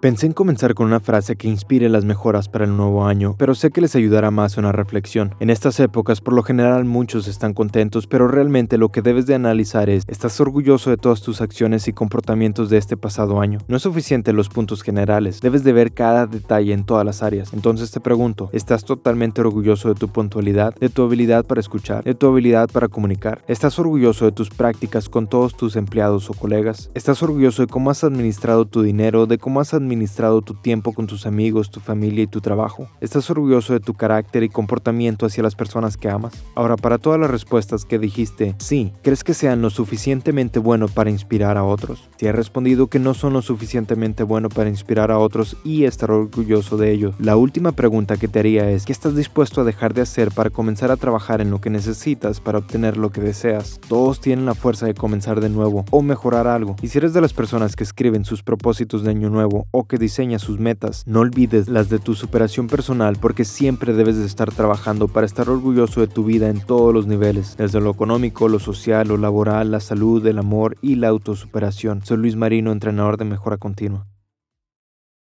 Pensé en comenzar con una frase que inspire las mejoras para el nuevo año, pero sé que les ayudará más una reflexión. En estas épocas, por lo general, muchos están contentos, pero realmente lo que debes de analizar es, ¿estás orgulloso de todas tus acciones y comportamientos de este pasado año? No es suficiente los puntos generales, debes de ver cada detalle en todas las áreas. Entonces te pregunto, ¿estás totalmente orgulloso de tu puntualidad, de tu habilidad para escuchar, de tu habilidad para comunicar? ¿Estás orgulloso de tus prácticas con todos tus empleados o colegas? ¿Estás orgulloso de cómo has administrado tu dinero, de cómo has administrado tu tiempo con tus amigos, tu familia y tu trabajo? ¿Estás orgulloso de tu carácter y comportamiento hacia las personas que amas? Ahora, para todas las respuestas que dijiste sí, ¿crees que sean lo suficientemente bueno para inspirar a otros? Si has respondido que no son lo suficientemente bueno para inspirar a otros y estar orgulloso de ello, la última pregunta que te haría es, ¿qué estás dispuesto a dejar de hacer para comenzar a trabajar en lo que necesitas para obtener lo que deseas? Todos tienen la fuerza de comenzar de nuevo o mejorar algo. Y si eres de las personas que escriben sus propósitos de año nuevo o que diseña sus metas. No olvides las de tu superación personal porque siempre debes de estar trabajando para estar orgulloso de tu vida en todos los niveles, desde lo económico, lo social, lo laboral, la salud, el amor y la autosuperación. Soy Luis Marino, entrenador de mejora continua.